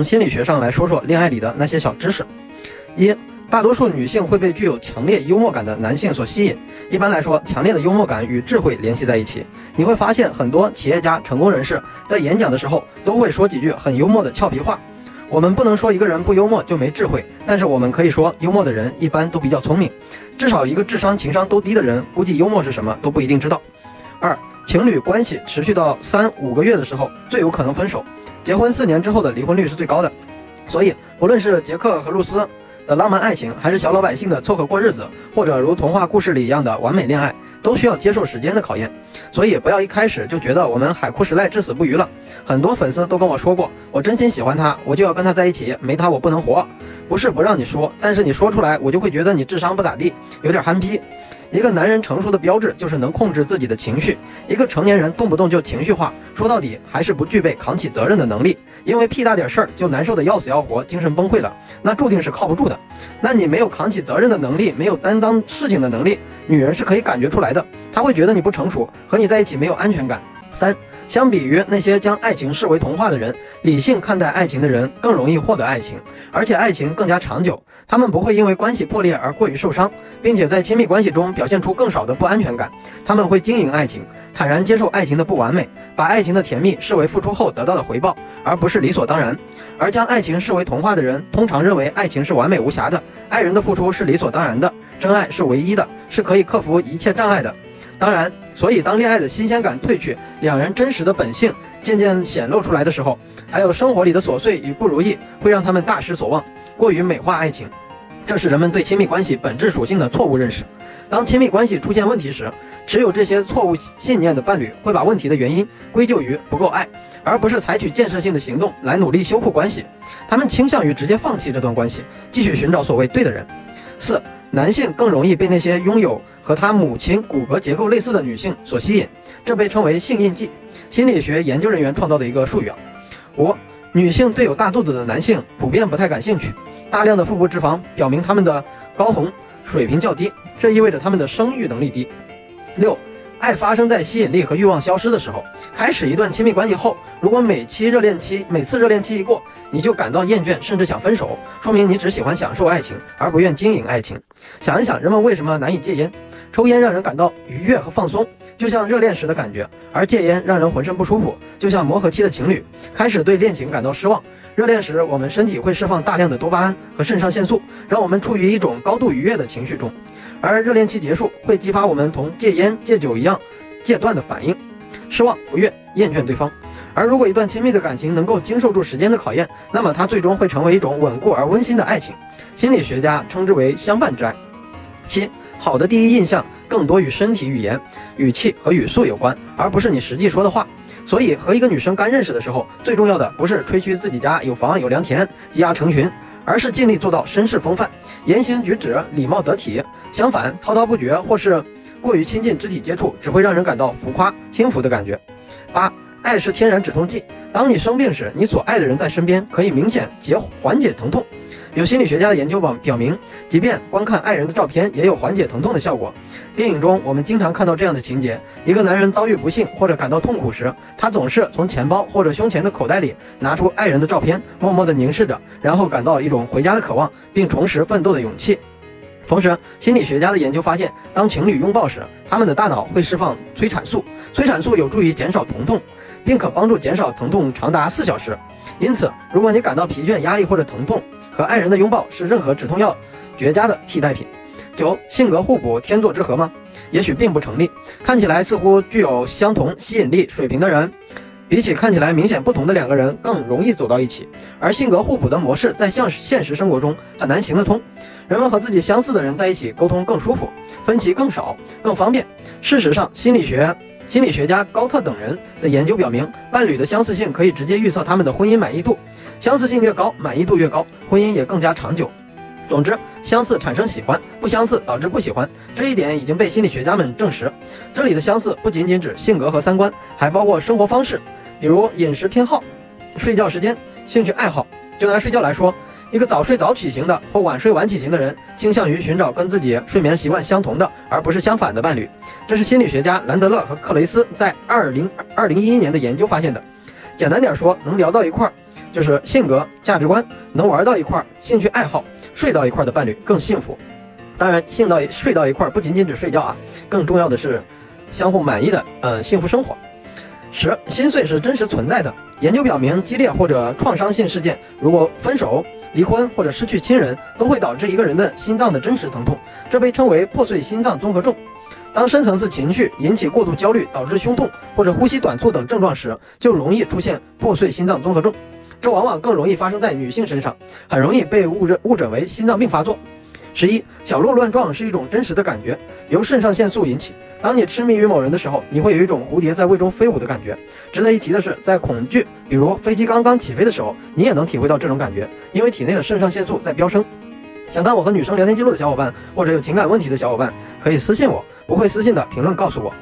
从心理学上来说说恋爱里的那些小知识。一，大多数女性会被具有强烈幽默感的男性所吸引。一般来说，强烈的幽默感与智慧联系在一起。你会发现，很多企业家、成功人士在演讲的时候都会说几句很幽默的俏皮话。我们不能说一个人不幽默就没智慧，但是我们可以说，幽默的人一般都比较聪明。至少一个智商、情商都低的人，估计幽默是什么都不一定知道。二，情侣关系持续到三五个月的时候，最有可能分手。结婚四年之后的离婚率是最高的。所以，不论是杰克和露丝。的浪漫爱情，还是小老百姓的凑合过日子，或者如童话故事里一样的完美恋爱，都需要接受时间的考验。所以不要一开始就觉得我们海枯石烂、至死不渝了。很多粉丝都跟我说过，我真心喜欢他，我就要跟他在一起，没他我不能活。不是不让你说，但是你说出来，我就会觉得你智商不咋地，有点憨批。一个男人成熟的标志就是能控制自己的情绪。一个成年人动不动就情绪化，说到底还是不具备扛起责任的能力。因为屁大点事儿就难受的要死要活，精神崩溃了，那注定是靠不住的。那你没有扛起责任的能力，没有担当事情的能力，女人是可以感觉出来的。她会觉得你不成熟，和你在一起没有安全感。三。相比于那些将爱情视为童话的人，理性看待爱情的人更容易获得爱情，而且爱情更加长久。他们不会因为关系破裂而过于受伤，并且在亲密关系中表现出更少的不安全感。他们会经营爱情，坦然接受爱情的不完美，把爱情的甜蜜视为付出后得到的回报，而不是理所当然。而将爱情视为童话的人，通常认为爱情是完美无瑕的，爱人的付出是理所当然的，真爱是唯一的，是可以克服一切障碍的。当然，所以当恋爱的新鲜感褪去，两人真实的本性渐渐显露出来的时候，还有生活里的琐碎与不如意，会让他们大失所望，过于美化爱情。这是人们对亲密关系本质属性的错误认识。当亲密关系出现问题时，持有这些错误信念的伴侣会把问题的原因归咎于不够爱，而不是采取建设性的行动来努力修复关系。他们倾向于直接放弃这段关系，继续寻找所谓对的人。四。男性更容易被那些拥有和他母亲骨骼结构类似的女性所吸引，这被称为性印记，心理学研究人员创造的一个术语啊。五，女性对有大肚子的男性普遍不太感兴趣，大量的腹部脂肪表明他们的睾酮水平较低，这意味着他们的生育能力低。六。爱发生在吸引力和欲望消失的时候。开始一段亲密关系后，如果每期热恋期每次热恋期一过，你就感到厌倦，甚至想分手，说明你只喜欢享受爱情，而不愿经营爱情。想一想，人们为什么难以戒烟？抽烟让人感到愉悦和放松，就像热恋时的感觉；而戒烟让人浑身不舒服，就像磨合期的情侣开始对恋情感到失望。热恋时，我们身体会释放大量的多巴胺和肾上腺素，让我们处于一种高度愉悦的情绪中。而热恋期结束会激发我们同戒烟戒酒一样戒断的反应，失望、不悦、厌倦对方。而如果一段亲密的感情能够经受住时间的考验，那么它最终会成为一种稳固而温馨的爱情。心理学家称之为相伴之爱。七，好的第一印象更多与身体语言、语气和语速有关，而不是你实际说的话。所以和一个女生刚认识的时候，最重要的不是吹嘘自己家有房有良田、鸡鸭成群。而是尽力做到绅士风范，言行举止礼貌得体。相反，滔滔不绝或是过于亲近肢体接触，只会让人感到浮夸轻浮的感觉。八，爱是天然止痛剂。当你生病时，你所爱的人在身边，可以明显解缓解疼痛。有心理学家的研究表表明，即便观看爱人的照片，也有缓解疼痛的效果。电影中，我们经常看到这样的情节：一个男人遭遇不幸或者感到痛苦时，他总是从钱包或者胸前的口袋里拿出爱人的照片，默默地凝视着，然后感到一种回家的渴望，并重拾奋斗的勇气。同时，心理学家的研究发现，当情侣拥抱时，他们的大脑会释放催产素，催产素有助于减少疼痛，并可帮助减少疼痛长达四小时。因此，如果你感到疲倦、压力或者疼痛，和爱人的拥抱是任何止痛药绝佳的替代品。九，性格互补，天作之合吗？也许并不成立。看起来似乎具有相同吸引力水平的人，比起看起来明显不同的两个人，更容易走到一起。而性格互补的模式在现现实生活中很难行得通。人们和自己相似的人在一起沟通更舒服，分歧更少，更方便。事实上，心理学。心理学家高特等人的研究表明，伴侣的相似性可以直接预测他们的婚姻满意度。相似性越高，满意度越高，婚姻也更加长久。总之，相似产生喜欢，不相似导致不喜欢，这一点已经被心理学家们证实。这里的相似不仅仅指性格和三观，还包括生活方式，比如饮食偏好、睡觉时间、兴趣爱好。就拿睡觉来说。一个早睡早起型的或晚睡晚起型的人，倾向于寻找跟自己睡眠习惯相同的，而不是相反的伴侣。这是心理学家兰德勒和克雷斯在二零二零一一年的研究发现的。简单点说，能聊到一块儿，就是性格、价值观能玩到一块儿，兴趣爱好睡到一块儿的伴侣更幸福。当然，性到睡到一块儿不仅仅指睡觉啊，更重要的是相互满意的呃幸福生活。十，心碎是真实存在的。研究表明，激烈或者创伤性事件，如果分手、离婚或者失去亲人，都会导致一个人的心脏的真实疼痛，这被称为破碎心脏综合症。当深层次情绪引起过度焦虑，导致胸痛或者呼吸短促等症状时，就容易出现破碎心脏综合症。这往往更容易发生在女性身上，很容易被误认误诊为心脏病发作。十一，小鹿乱撞是一种真实的感觉，由肾上腺素引起。当你痴迷于某人的时候，你会有一种蝴蝶在胃中飞舞的感觉。值得一提的是，在恐惧，比如飞机刚刚起飞的时候，你也能体会到这种感觉，因为体内的肾上腺素在飙升。想看我和女生聊天记录的小伙伴，或者有情感问题的小伙伴，可以私信我，不会私信的评论告诉我。